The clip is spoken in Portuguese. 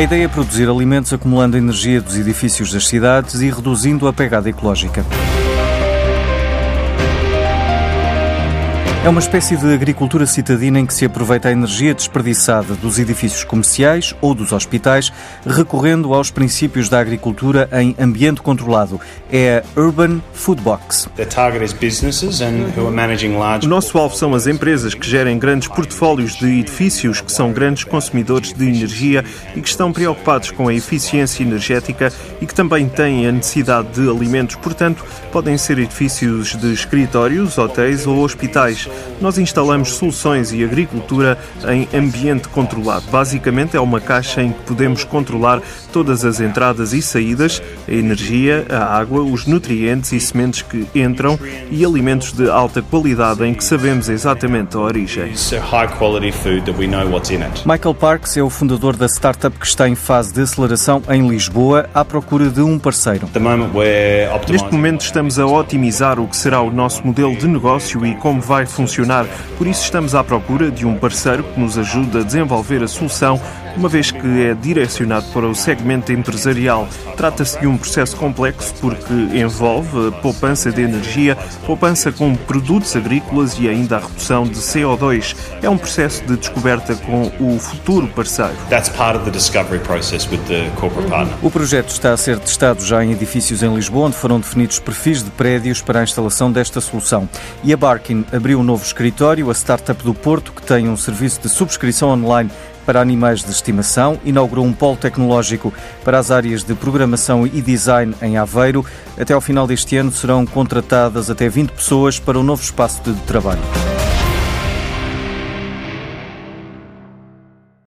A ideia é produzir alimentos acumulando energia dos edifícios das cidades e reduzindo a pegada ecológica. É uma espécie de agricultura citadina em que se aproveita a energia desperdiçada dos edifícios comerciais ou dos hospitais, recorrendo aos princípios da agricultura em ambiente controlado. É a Urban Food Box. O nosso alvo são as empresas que gerem grandes portfólios de edifícios que são grandes consumidores de energia e que estão preocupados com a eficiência energética e que também têm a necessidade de alimentos. Portanto, podem ser edifícios de escritórios, hotéis ou hospitais nós instalamos soluções e agricultura em ambiente controlado. Basicamente é uma caixa em que podemos controlar todas as entradas e saídas, a energia, a água, os nutrientes e sementes que entram e alimentos de alta qualidade em que sabemos exatamente a origem. Michael Parks é o fundador da startup que está em fase de aceleração em Lisboa à procura de um parceiro. Neste momento estamos a otimizar o que será o nosso modelo de negócio e como vai funcionar funcionar. Por isso, estamos à procura de um parceiro que nos ajude a desenvolver a solução, uma vez que é direcionado para o segmento empresarial. Trata-se de um processo complexo porque envolve poupança de energia, poupança com produtos agrícolas e ainda a redução de CO2. É um processo de descoberta com o futuro parceiro. O projeto está a ser testado já em edifícios em Lisboa, onde foram definidos perfis de prédios para a instalação desta solução. E a Barkin abriu novo escritório, a startup do Porto, que tem um serviço de subscrição online para animais de estimação, inaugurou um polo tecnológico para as áreas de programação e design em Aveiro. Até ao final deste ano serão contratadas até 20 pessoas para o um novo espaço de trabalho.